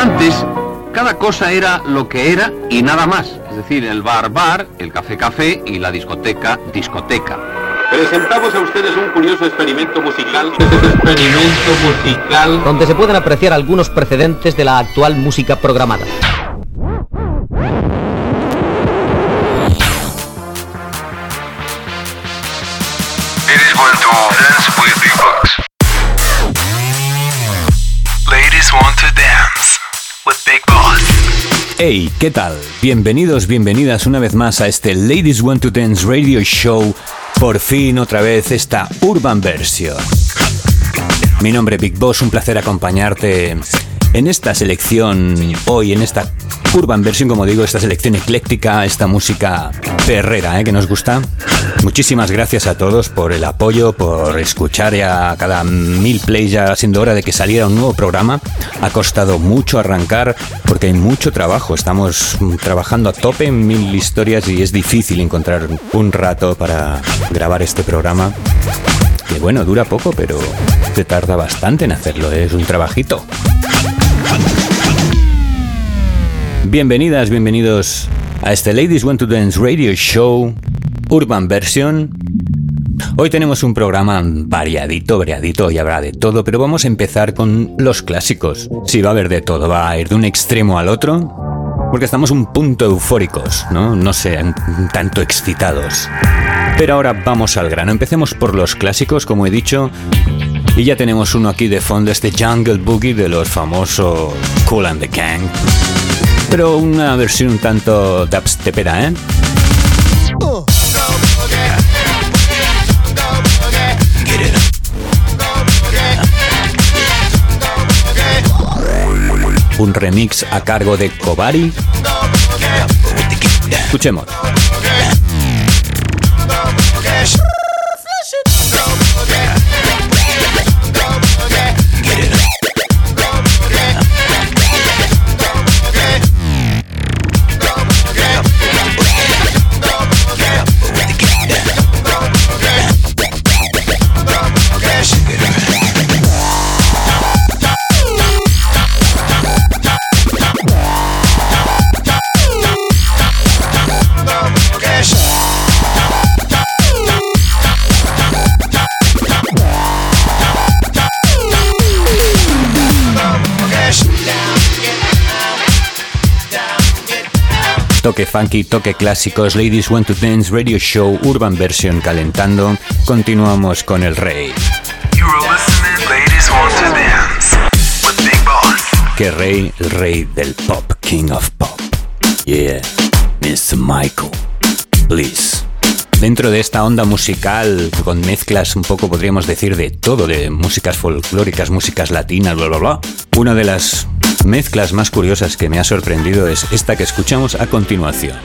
Antes, cada cosa era lo que era y nada más. Es decir, el bar bar, el café café y la discoteca discoteca. Presentamos a ustedes un curioso experimento musical. Experimento musical. Donde se pueden apreciar algunos precedentes de la actual música programada. To dance with. With big boss. Hey, ¿qué tal? Bienvenidos, bienvenidas una vez más a este Ladies Want to Dance Radio Show. Por fin otra vez esta Urban Version. Mi nombre es Big Boss, un placer acompañarte en esta selección hoy, en esta Urban Version, como digo, esta selección ecléctica, esta música perrera ¿eh? que nos gusta. Muchísimas gracias a todos por el apoyo, por escuchar ya cada mil plays, ya siendo hora de que saliera un nuevo programa. Ha costado mucho arrancar porque hay mucho trabajo. Estamos trabajando a tope en mil historias y es difícil encontrar un rato para grabar este programa. Que bueno, dura poco, pero se tarda bastante en hacerlo. Es un trabajito. Bienvenidas, bienvenidos a este Ladies Want to Dance Radio Show Urban Version. Hoy tenemos un programa variadito, variadito y habrá de todo, pero vamos a empezar con los clásicos. Sí, va a haber de todo, va a ir de un extremo al otro, porque estamos un punto eufóricos, ¿no? No sé, un tanto excitados. Pero ahora vamos al grano. Empecemos por los clásicos, como he dicho. Y ya tenemos uno aquí de fondo, este Jungle Boogie de los famosos Cool and the Gang. Pero una versión un tanto dubstepera, ¿eh? Un remix a cargo de Kobari. Escuchemos. Toque funky, toque clásicos, Ladies Want to Dance Radio Show, Urban Version calentando. Continuamos con el rey. Que rey, el rey del pop, king of pop. Yeah, Mr. Michael. Please. Dentro de esta onda musical, con mezclas un poco, podríamos decir, de todo, de músicas folclóricas, músicas latinas, bla, bla, bla. Una de las mezclas más curiosas que me ha sorprendido es esta que escuchamos a continuación.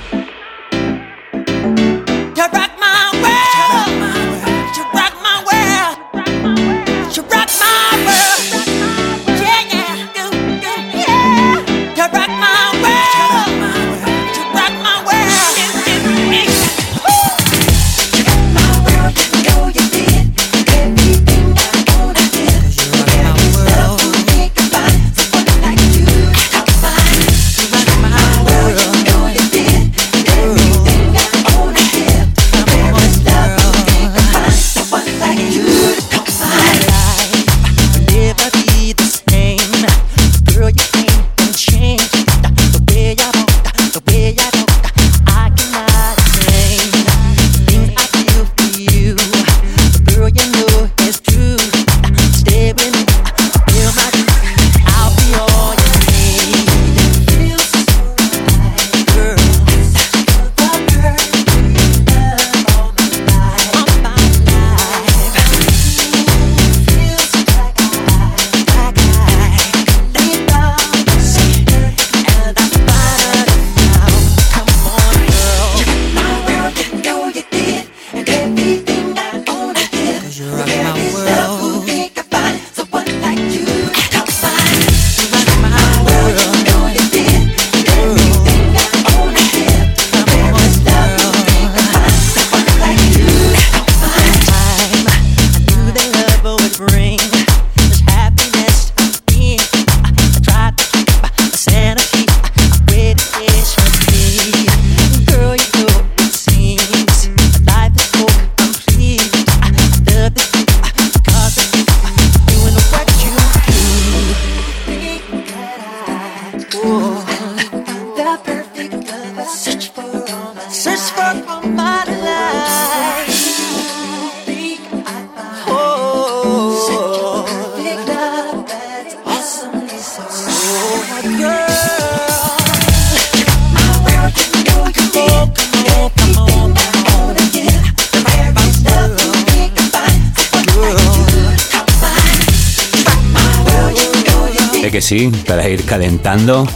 Ir calentando.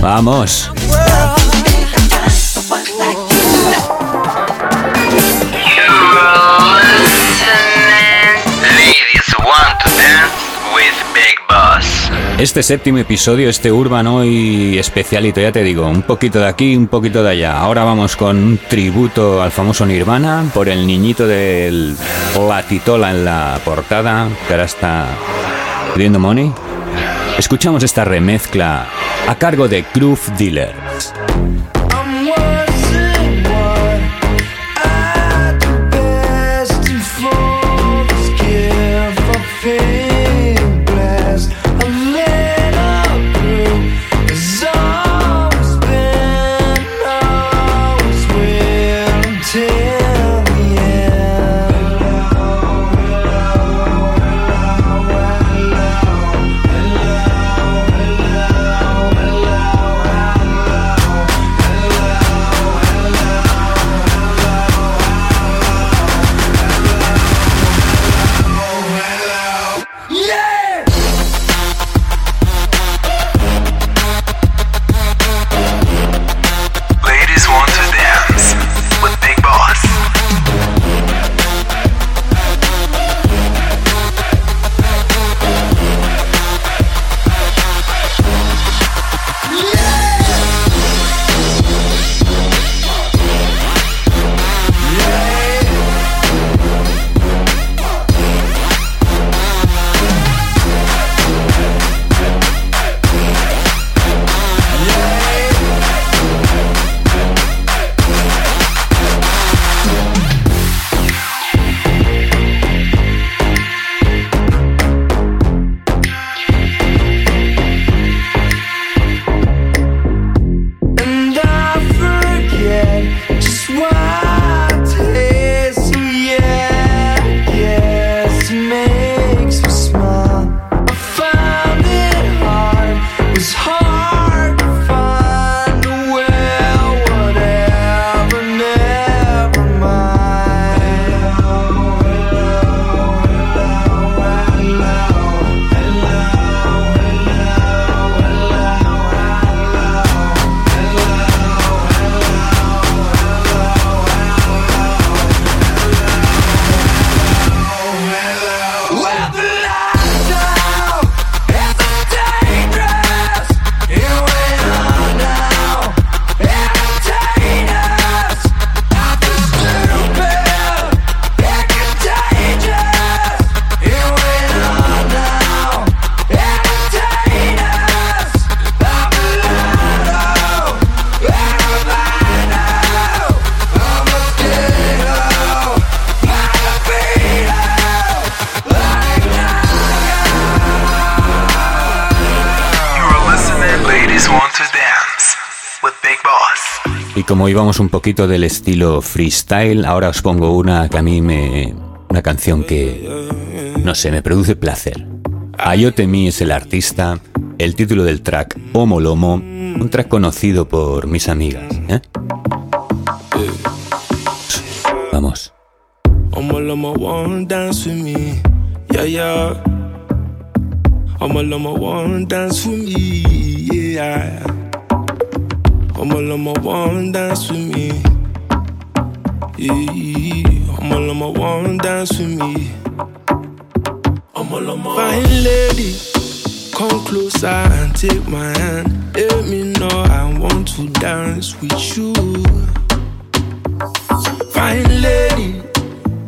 Vamos. Este séptimo episodio, este urbano y especialito, ya te digo, un poquito de aquí, un poquito de allá. Ahora vamos con un tributo al famoso Nirvana por el niñito del latitola en la portada, que ahora está pidiendo money. Escuchamos esta remezcla a cargo de Groove Como íbamos un poquito del estilo freestyle, ahora os pongo una que a mí me. una canción que. no sé, me produce placer. Ayote Mi es el artista, el título del track Homo Lomo, un track conocido por mis amigas. ¿eh? Vamos. Homo Lomo dance with me, yeah, yeah. Homo Lomo dance with me, yeah. All on my one dance with me. Yeah, all on my one dance with me. I'm all on my fine lady. Come closer and take my hand. Let me know I want to dance with you. Fine lady,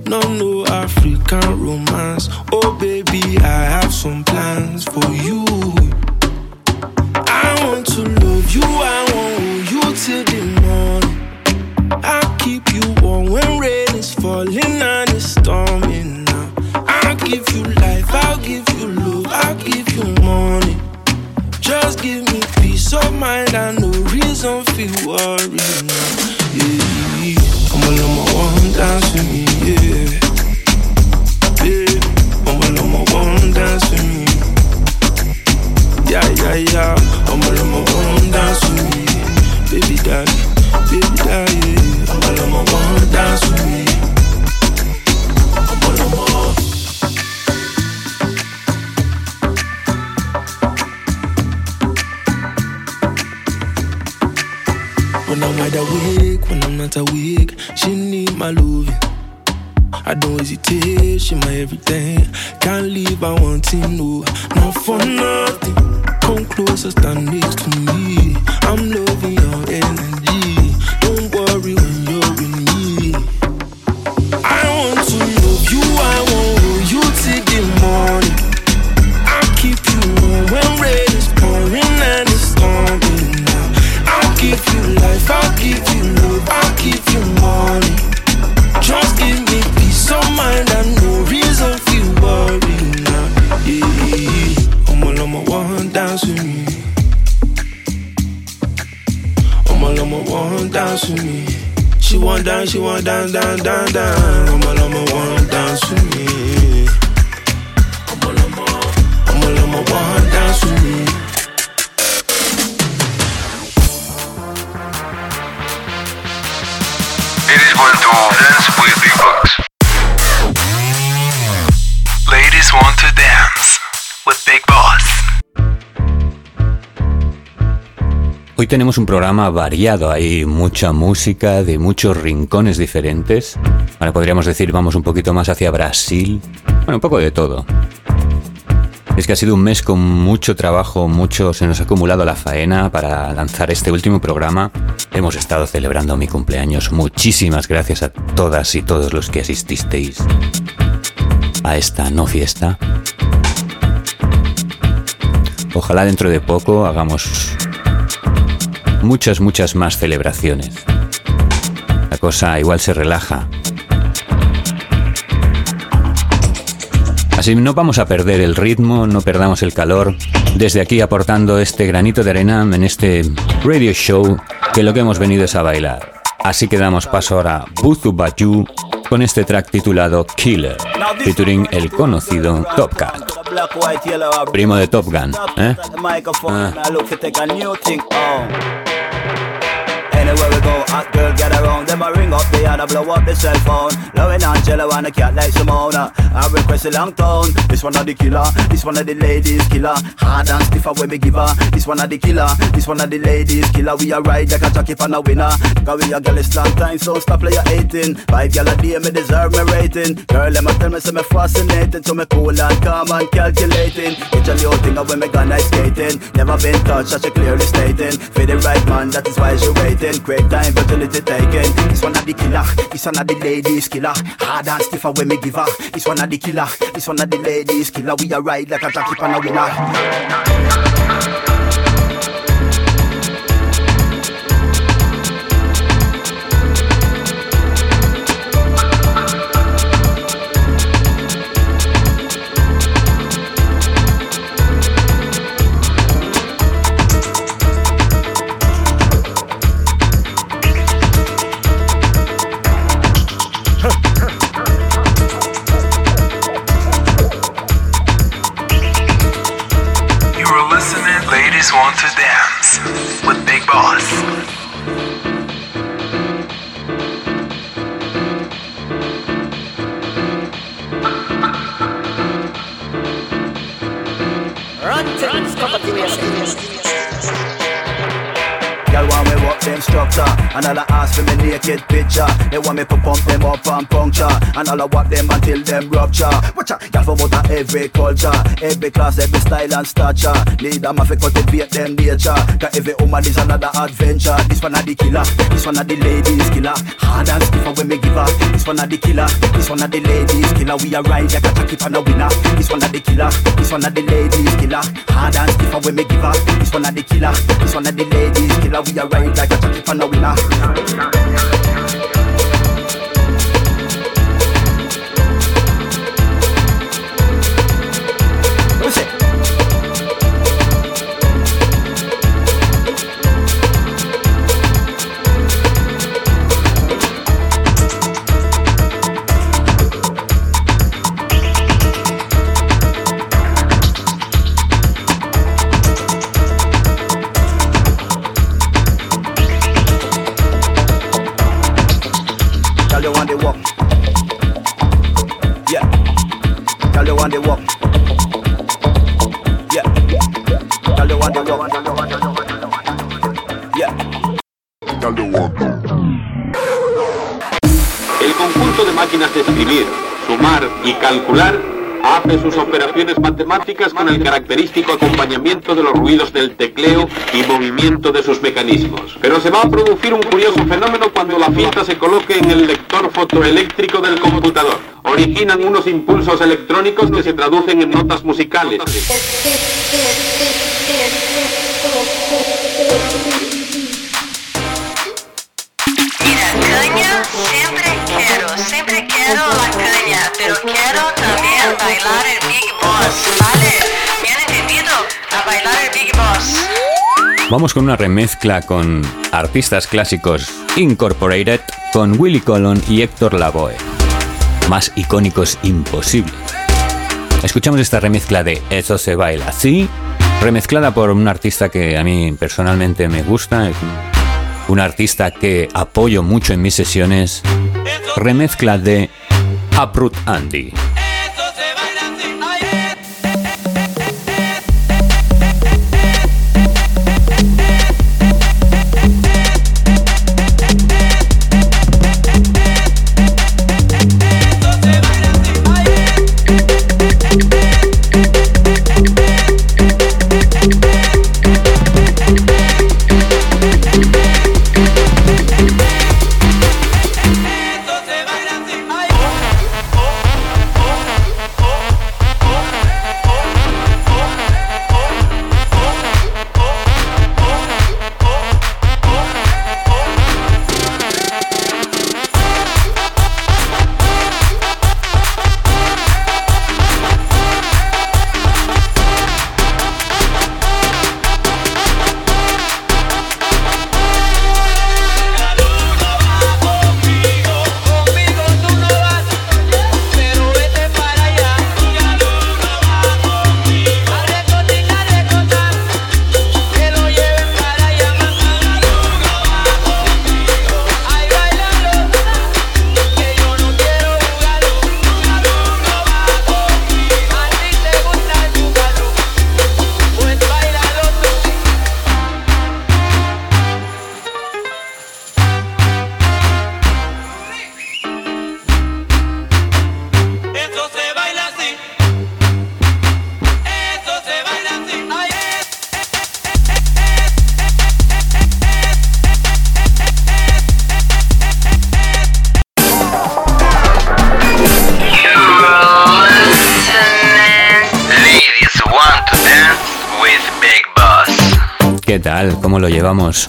no no African romance. Oh baby, I have some plans for you. I want to love you. I want you till the morning. I'll keep you warm when rain is falling and it's storming now. I'll give you life, I'll give you love, I'll give you money. Just give me peace of mind and no reason for worry now. Yeah, come on, my one dance with me, yeah. Yeah, come on, my one dance with me. Yeah, yeah. yeah, yeah. I'ma let my one dance with me. Baby daddy, Ladies want to dance with Big Boss. Hoy tenemos un programa variado, hay mucha música de muchos rincones diferentes. Podríamos decir vamos un poquito más hacia Brasil. Bueno, un poco de todo. Es que ha sido un mes con mucho trabajo, mucho se nos ha acumulado la faena para lanzar este último programa. Hemos estado celebrando mi cumpleaños. Muchísimas gracias a todas y todos los que asististeis a esta no fiesta. Ojalá dentro de poco hagamos muchas, muchas más celebraciones. La cosa igual se relaja. Así no vamos a perder el ritmo, no perdamos el calor. Desde aquí aportando este granito de arena en este radio show que lo que hemos venido es a bailar. Así que damos paso ahora a Buzu Baju con este track titulado Killer, featuring el conocido Top Cat. Primo de Top Gun, ¿eh? Ah. Anywhere we go, hot girl get around. Them a ring up the other, blow up the cell phone. Loving Angela and a cat like Simona. I request a long tone. This one of the killer, this one of the ladies killer. Hard and stiffer when we give her. This one of the killer, this one of the ladies killer. We a ride like a jockey for a winner. Cause we a girl is long time, so stop play your 18. Five gal a day, me deserve me rating. Girl, them a tell me say me fascinating. So me cool and calm and calculating. It's a new thing when me ice skating. Never been touched, such a clearly stating. For the right man, that is why she waiting. Great time, fertility taken. This one of the killer, this one of the ladies killer. Hard and stiffer when me give her. This one of the killer, this one of the ladies killer. We a ride like a jockey on a winner. Them And all I ask for me naked picture. They want me to pump them up and puncture. And all I walk them until them rupture. Watch out, every culture Every class, every style and stature. Need them to cultivate them nature. Cause every woman is another adventure. This one of the killer, this one of the ladies killer. Hard and stiffer when me give her This one of the killer, this one of the ladies killer. We a ride like a jockey for a winner. This one of the killer, this one of the ladies killer. Hard and stiffer when me give her This one of the killer, this one of the ladies killer. We a ride like a jockey for a winner El conjunto de máquinas de escribir, sumar y calcular hace sus operaciones matemáticas con el característico acompañamiento de los ruidos del tecleo y movimiento de sus mecanismos. Pero se va a producir un curioso fenómeno cuando la cinta se coloque en el lector fotoeléctrico del computador. Originan unos impulsos electrónicos que se traducen en notas musicales. Mira, caña siempre quiero, siempre quiero la caña, pero quiero también bailar el Big Boss, ¿vale? Entendido, a bailar el Big Boss. Vamos con una remezcla con artistas clásicos Incorporated con Willy Colon y Héctor Lavoe. Más icónicos imposible. Escuchamos esta remezcla de Eso se baila así, remezclada por un artista que a mí personalmente me gusta, un artista que apoyo mucho en mis sesiones, remezcla de Abrut Andy.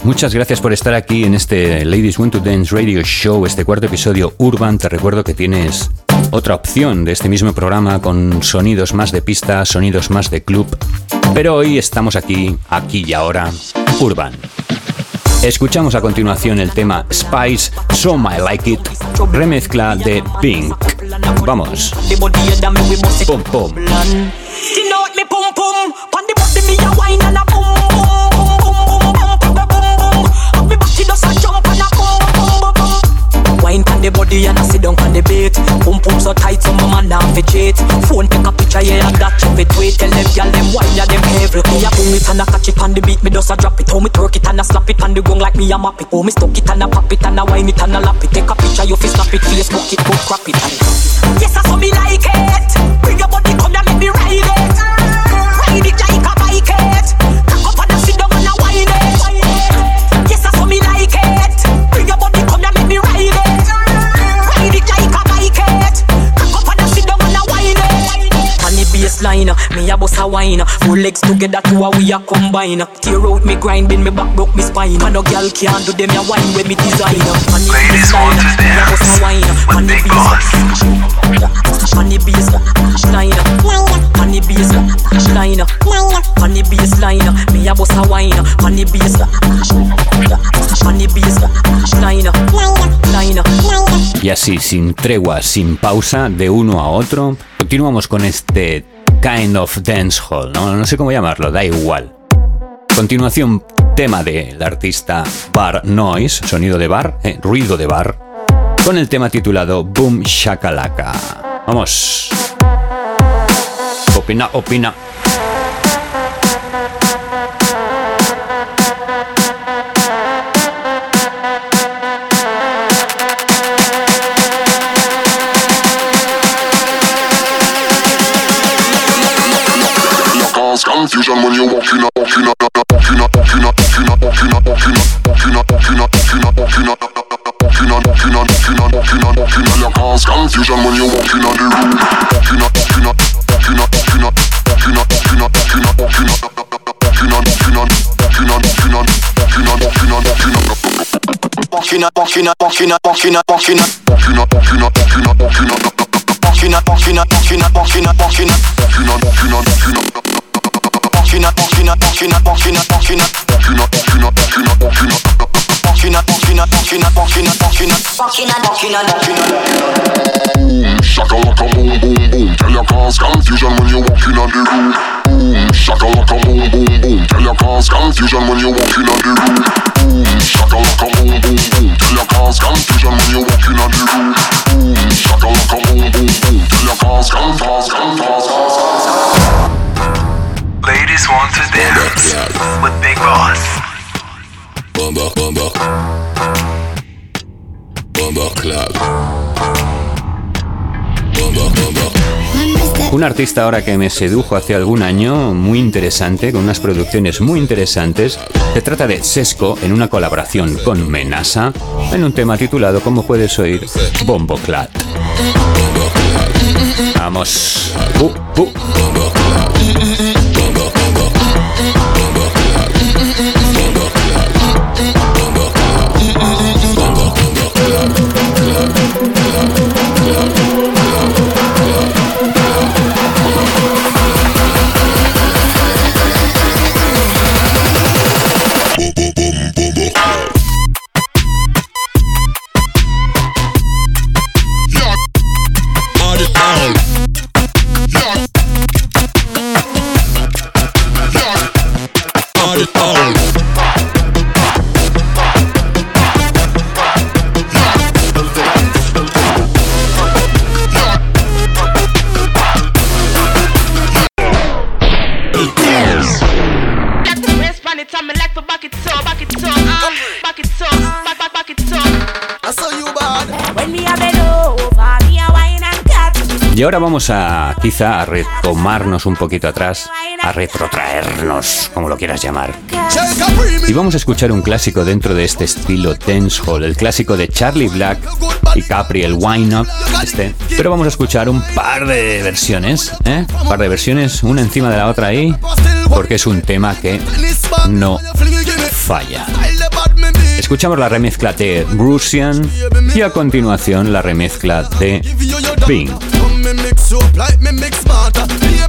Muchas gracias por estar aquí en este Ladies Want to Dance Radio Show, este cuarto episodio Urban. Te recuerdo que tienes otra opción de este mismo programa con sonidos más de pista, sonidos más de club. Pero hoy estamos aquí, aquí y ahora, Urban. Escuchamos a continuación el tema Spice, So I Like It, remezcla de Pink. Vamos. Pum, pum. The body and a sit down pon the beat. Pum pum so tight, so my man down fi cheat. Phone take a picture, yeah, I got you fi tweet. Tell them gyal them wine, them every Me a boom it and a catch it on the beat, me does a drop it. How me twerk it and a slap it on the gong like me a map it. Oh me stuck it and a pop it and a wine it and a lap it. Take a picture, you fi snap it, Facebook it, go crap it. Yes, I saw me like it. Bring your body, come here, let me ride it. Me a bust a wine. Four legs together, two a we a combine. Tear out me grind, bend me back, broke me spine. Man, no girl can't do them a wine when me design. On the Ladies want to dance with On the Big baseline. Boss. On the baseline, on the baseline, on the baseline, me a bust a wine. On the baseline, on the baseline, line. Y así, sin tregua, sin pausa, de uno a otro, continuamos con este kind of dancehall, ¿no? No sé cómo llamarlo, da igual. Continuación, tema del artista Bar Noise, sonido de bar, eh, ruido de bar, con el tema titulado Boom Shakalaka. Vamos. Opina, opina. Confusion when you walking on the road. Walking up, walking up, walking up, walking up, walking up, walking up, walking up, walking up, walking on, walking on, walking on, walking on, walking on, walking on, walking on. Walking up, walking up, walking up, walking up, walking up, walking up, walking up, walking up, walking up. Walking up, walking up, walking up, walking up, walking up, walking on, walking on, walking up. Walking up, walking up, walking up, walking up, walking up, walking up, walking up, walking up, walking up. Walking up, walking up, walking up, walking up, walking up, walking up, walking up, walking up. Boom, shakalaka boom, boom, boom. Tell your cause confusion when you walking on the road. Boom, shakalaka Boom, boom, boom, till your cars come fast, come fast, fast, fast, fast. Ladies want to dance with Big Boss. Bomba, bomba. Bomba Un artista ahora que me sedujo hace algún año, muy interesante, con unas producciones muy interesantes. Se trata de Sesco en una colaboración con Menasa en un tema titulado, como puedes oír, Bombo Clat. Vamos. Uh, uh. Y ahora vamos a quizá a retomarnos un poquito atrás, a retrotraernos, como lo quieras llamar. Y vamos a escuchar un clásico dentro de este estilo dancehall, el clásico de Charlie Black y Capri, el Wine Up, este. Pero vamos a escuchar un par de versiones, ¿eh? Un par de versiones, una encima de la otra ahí, porque es un tema que no falla. Escuchamos la remezcla de Russian y a continuación la remezcla de Pink.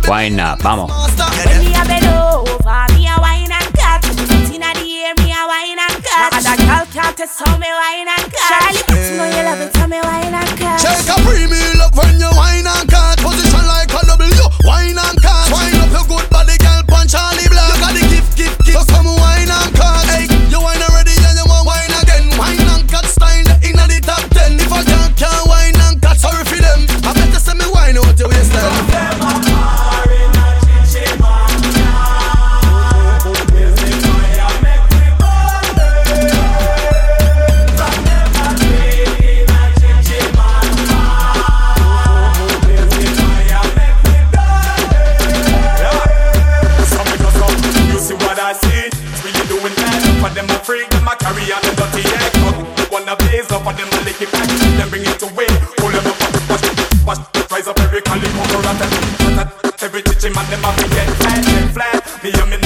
Wine Up, vamos. When me a bend over, me a wine and cut. Inna the air, me a wine and cut. And that girl can't test how me wine and cut. Charlie, you know you love it, how me wine and cut. Take a premium love when you wine and cut. Them a get flat, get flat. Me and me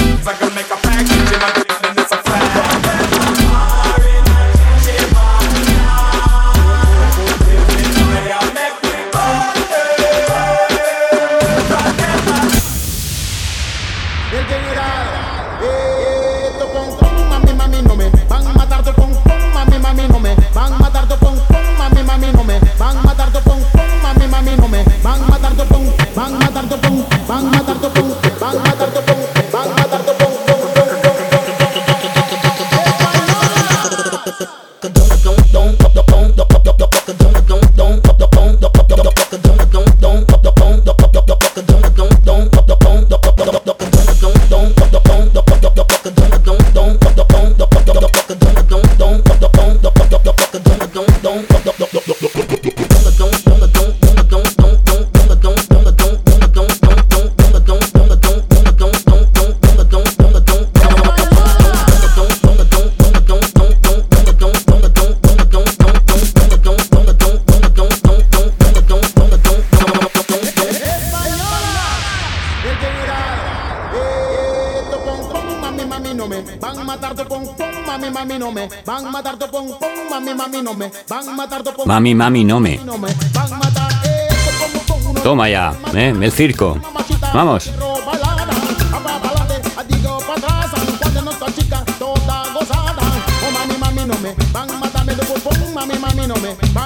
Mami, mami, no me. Toma ya, ¿eh? El circo. Vamos.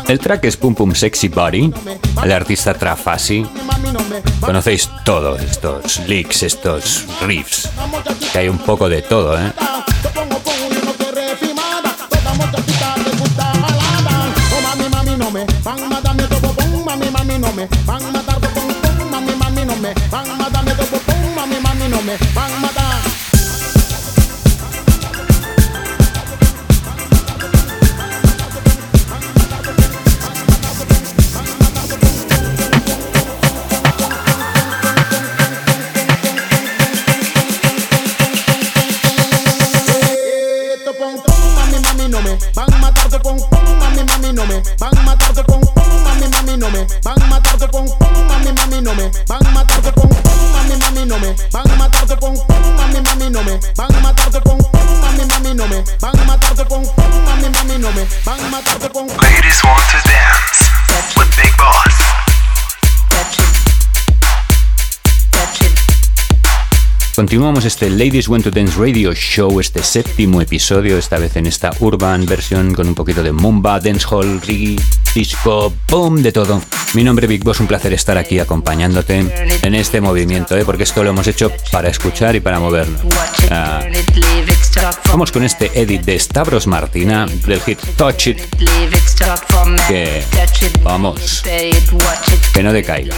El track es Pum Pum Sexy Body, el artista Trafasi. Conocéis todos estos leaks, estos riffs. Que hay un poco de todo, ¿eh? Continuamos este Ladies Want to Dance Radio Show, este séptimo episodio, esta vez en esta urban versión con un poquito de mumba, dancehall, reggae, disco, boom, de todo. Mi nombre es Big Boss, un placer estar aquí acompañándote en este movimiento, ¿eh? porque esto lo hemos hecho para escuchar y para movernos. Ah, vamos con este edit de Stavros Martina del hit Touch It, que vamos, que no decaiga.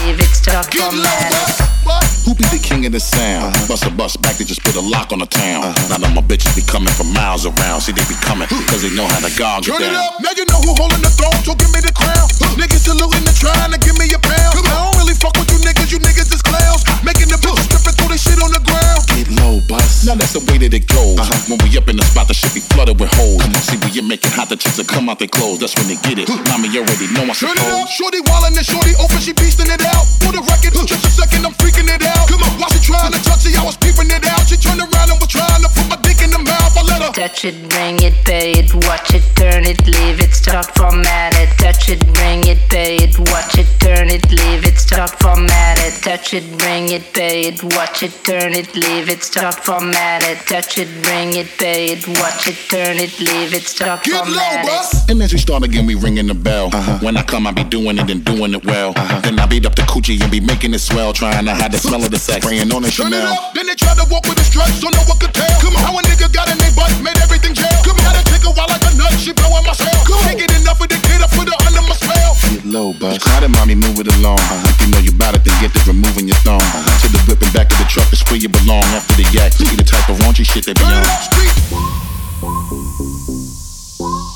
Be the king of the sound? Bust a bus back, they just put a lock on the town. Now that my bitches be coming from miles around. See, they be coming, cause they know how to it Turn it down. up, now you know who holding the throne, so give me the crown. Niggas saluting and trying to give me a pound. I don't really fuck with you niggas, you niggas is clowns. Making the bitches stripping through their shit on the ground. Get low, bus. Now that's the way that it goes. Uh-huh. When we up in the spot, the shit be flooded with holes. See, we you make it hot, the chicks will come out their clothes. That's when they get it. Mommy, you already know I Turn it up, shorty wildin' and shorty open, she beastin' it out. For the record, just a second, I'm freaking it out. Come on, while she trying to touch it, I was peeping it out. She turned around and was trying to put my dick in the mouth. I let her. Touch it, bring it, pay it, watch it, turn it, leave it, start format it. Touch it, bring it, pay it, watch it, turn it, leave it, start format it. Touch it, bring it, pay it, watch it, turn it, leave it, start format it. Touch it, bring it, pay it, watch it, turn it, leave it, start format it. And as we start again, we ringing the bell. Uh-huh. When I come, I be doing it and doing it well. Uh-huh. Then I beat up the coochie and be making it swell, trying to hide the smell of the sex, on Turn it up, then they try to walk with the struts, so no one could tell. Come on, how a nigga got in their butt, made everything jail. Come on, gotta take a while like a nut, she blowing my cell. Can't get enough of the kid, I put her under my spell. Get low, bus. Try to mommy, move it along. If you know you bout it, then get to removing your thumb. To the whip and back of the truck is where you belong. After the yak, see the type of raunchy shit they be on.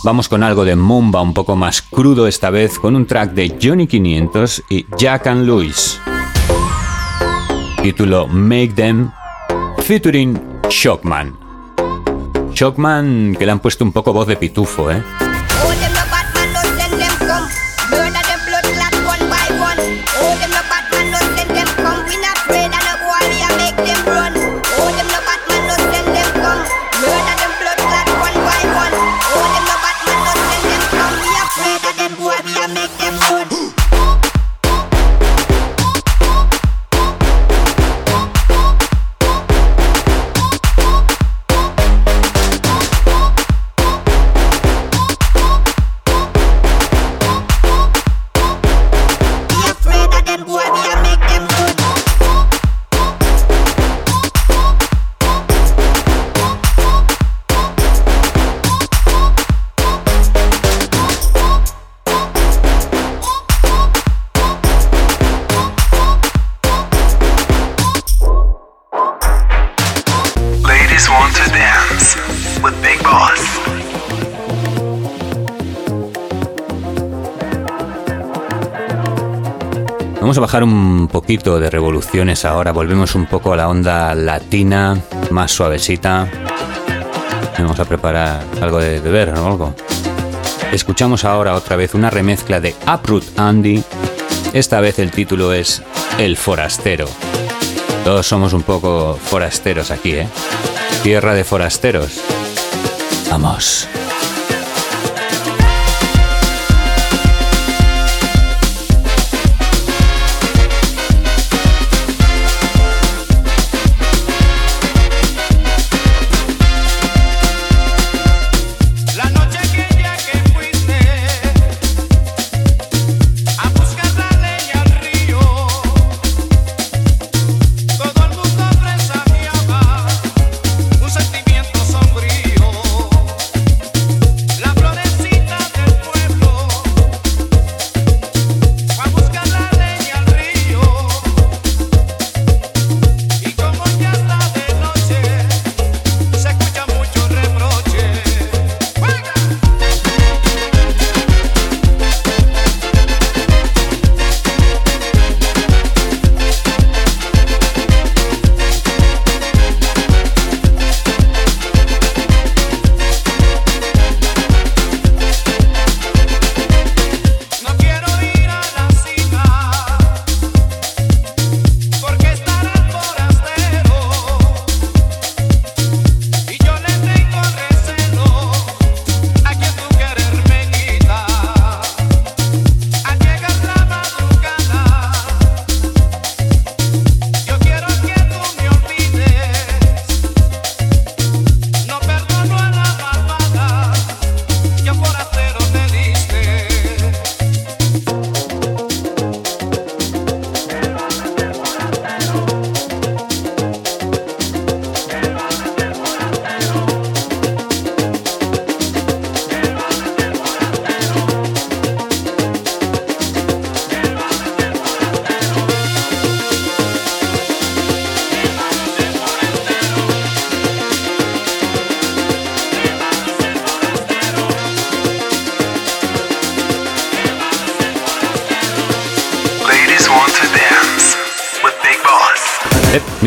Vamos con algo de Mumba un poco más crudo esta vez con un track de Johnny 500 y Jack and Louis. Título Make Them featuring Shockman. Shockman que le han puesto un poco voz de pitufo, ¿eh? Vamos a bajar un poquito de revoluciones ahora, volvemos un poco a la onda latina, más suavecita. Vamos a preparar algo de beber o algo. Escuchamos ahora otra vez una remezcla de Uproot Andy. Esta vez el título es El Forastero. Todos somos un poco forasteros aquí, ¿eh? tierra de forasteros. Vamos.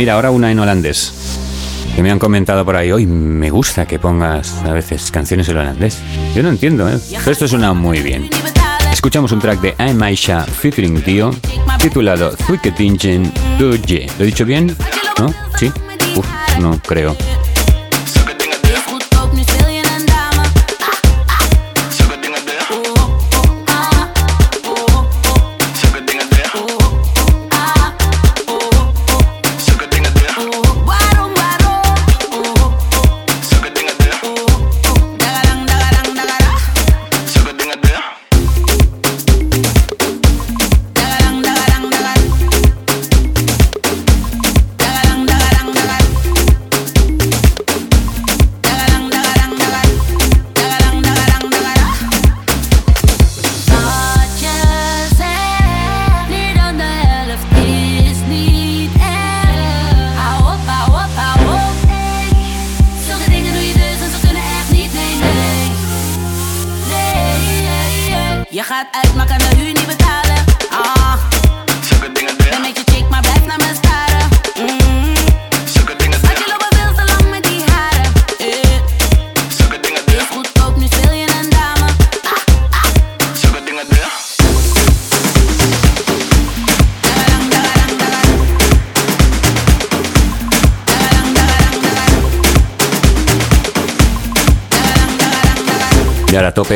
Mira, ahora una en holandés. Que me han comentado por ahí, hoy me gusta que pongas a veces canciones en holandés. Yo no entiendo, ¿eh? Pero esto suena muy bien. Escuchamos un track de I'm Aisha featuring Dio, titulado Thuiketingen Doje. ¿Lo he dicho bien? ¿No? ¿Sí? Uf, no creo.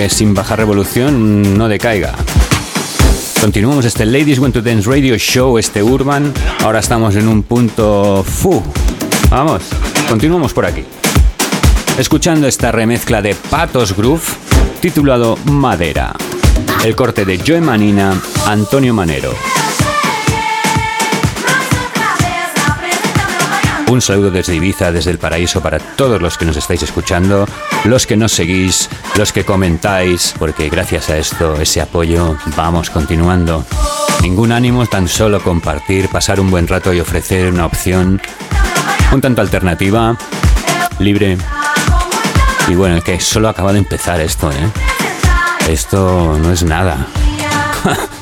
Sin bajar revolución, no decaiga. Continuamos este Ladies Want to Dance Radio Show, este Urban. Ahora estamos en un punto fu. Vamos, continuamos por aquí. Escuchando esta remezcla de Patos Groove titulado Madera. El corte de Joe Manina, Antonio Manero. Un saludo desde Ibiza, desde el paraíso para todos los que nos estáis escuchando, los que nos seguís, los que comentáis, porque gracias a esto, ese apoyo, vamos continuando. Ningún ánimo, tan solo compartir, pasar un buen rato y ofrecer una opción un tanto alternativa, libre. Y bueno, que solo acaba de empezar esto, ¿eh? Esto no es nada.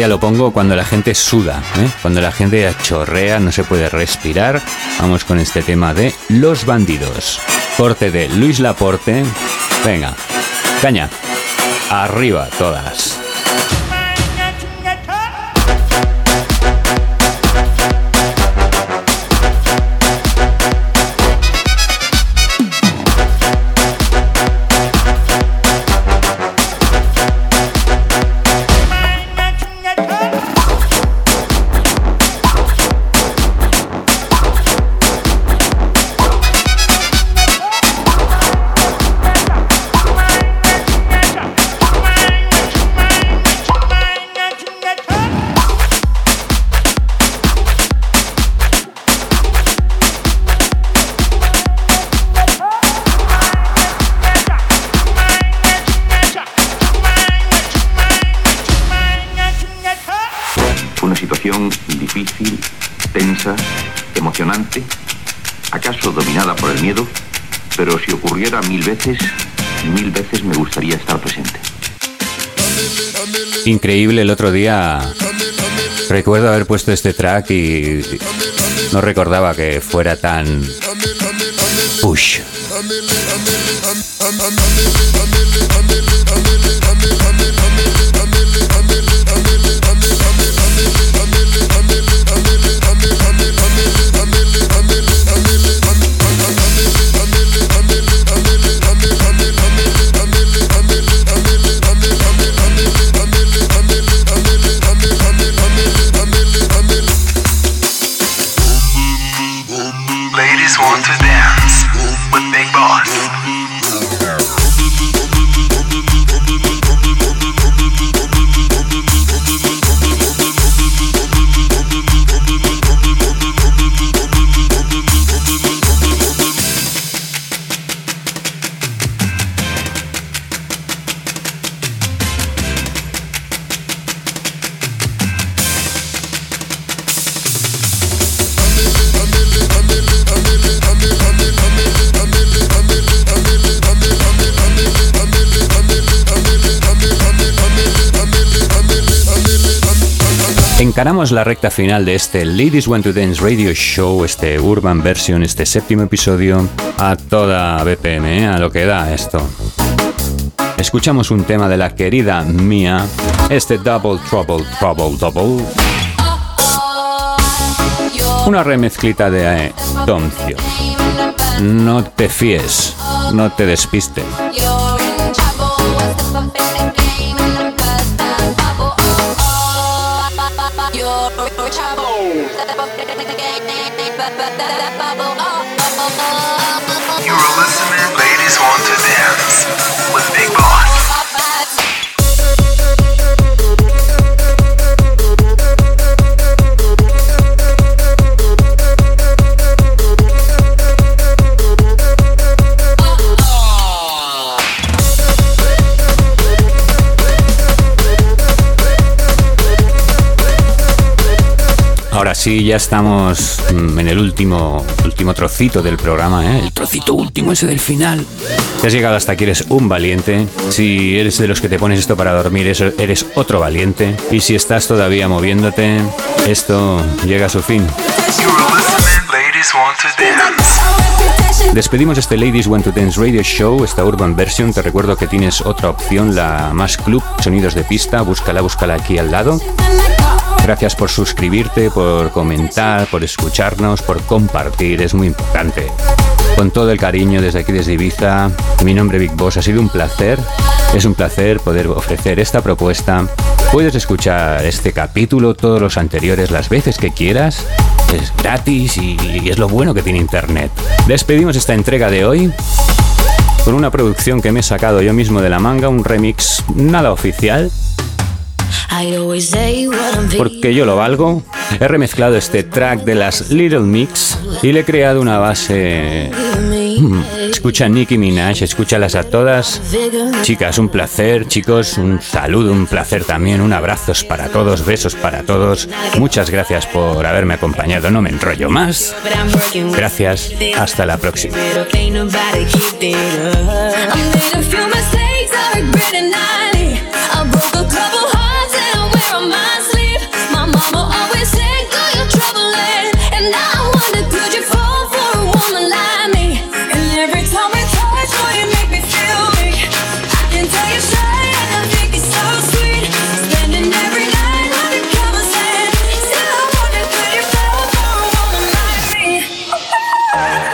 ya lo pongo cuando la gente suda, ¿eh? cuando la gente chorrea, no se puede respirar. Vamos con este tema de Los Bandidos. Corte de Luis Laporte. Venga, caña. Arriba todas. Situación difícil, tensa, emocionante, acaso dominada por el miedo, pero si ocurriera mil veces, mil veces me gustaría estar presente. Increíble el otro día. Recuerdo haber puesto este track y no recordaba que fuera tan push. Encaramos la recta final de este Ladies Want to Dance Radio Show, este Urban Version, este séptimo episodio, a toda BPM, ¿eh? a lo que da esto. Escuchamos un tema de la querida Mia, este Double Trouble Trouble Double. Una remezclita de eh, Toncio. No te fíes, no te despistes. Sí, ya estamos mm, en el último, último trocito del programa, ¿eh? el trocito último ese del final. Si has llegado hasta aquí, eres un valiente. Si eres de los que te pones esto para dormir, eres otro valiente. Y si estás todavía moviéndote, esto llega a su fin. Despedimos este Ladies Want to Dance Radio Show, esta Urban Version. Te recuerdo que tienes otra opción, la más club, sonidos de pista. Búscala, búscala aquí al lado. Gracias por suscribirte, por comentar, por escucharnos, por compartir, es muy importante. Con todo el cariño desde aquí, desde Ibiza, mi nombre Big Boss, ha sido un placer, es un placer poder ofrecer esta propuesta. Puedes escuchar este capítulo, todos los anteriores, las veces que quieras, es gratis y, es lo bueno que tiene Internet. Despedimos esta entrega de hoy con una producción que me he sacado yo mismo de la manga, un remix nada oficial, porque yo lo valgo. He remezclado este track de las Little Mix y le he creado una base. Mm, Escucha a Nicki Minaj, escúchalas a todas. Chicas, un placer, chicos, un saludo, un placer también, un abrazos para todos, besos para todos. Muchas gracias por haberme acompañado, no me enrollo más. Gracias, hasta la próxima. 아.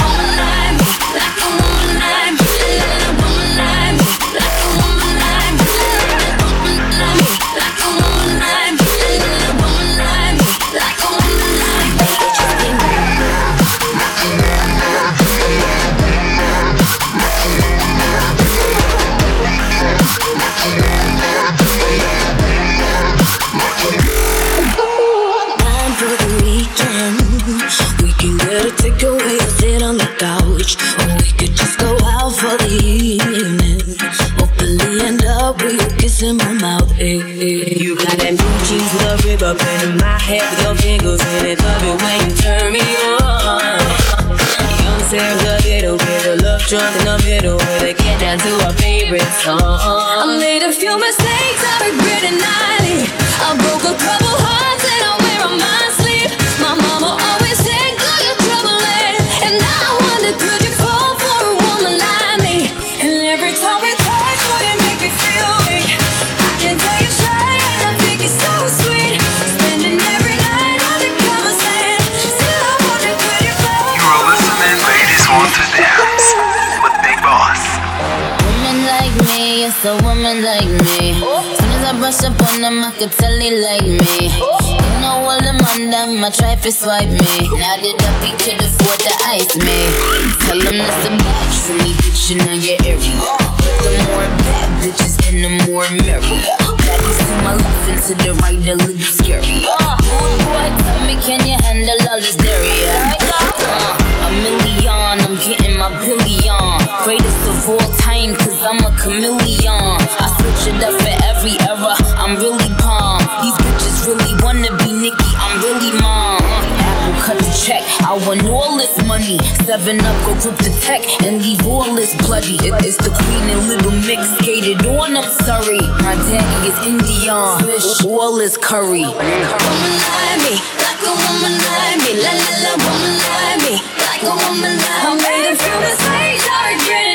Swipe me. Now that up, he could afford to ice me. Tell them that's a match for me, bitch, in your area. The more bad bitches and the more merry. Baddies to my left and to the right, a little scary. Oh boy, tell me, can you handle all this dairy? Uh, a million, I'm getting my billion. Greatest of all time, cause I'm a chameleon. I switch it up for every era, I'm really I want all this money. Seven up, go grip the tech and leave all this bloody. It's the queen and little mix skated on, I'm sorry. My daddy is Indian, all this curry. woman like me, like a woman like me, la la la, woman like me, like a woman like me.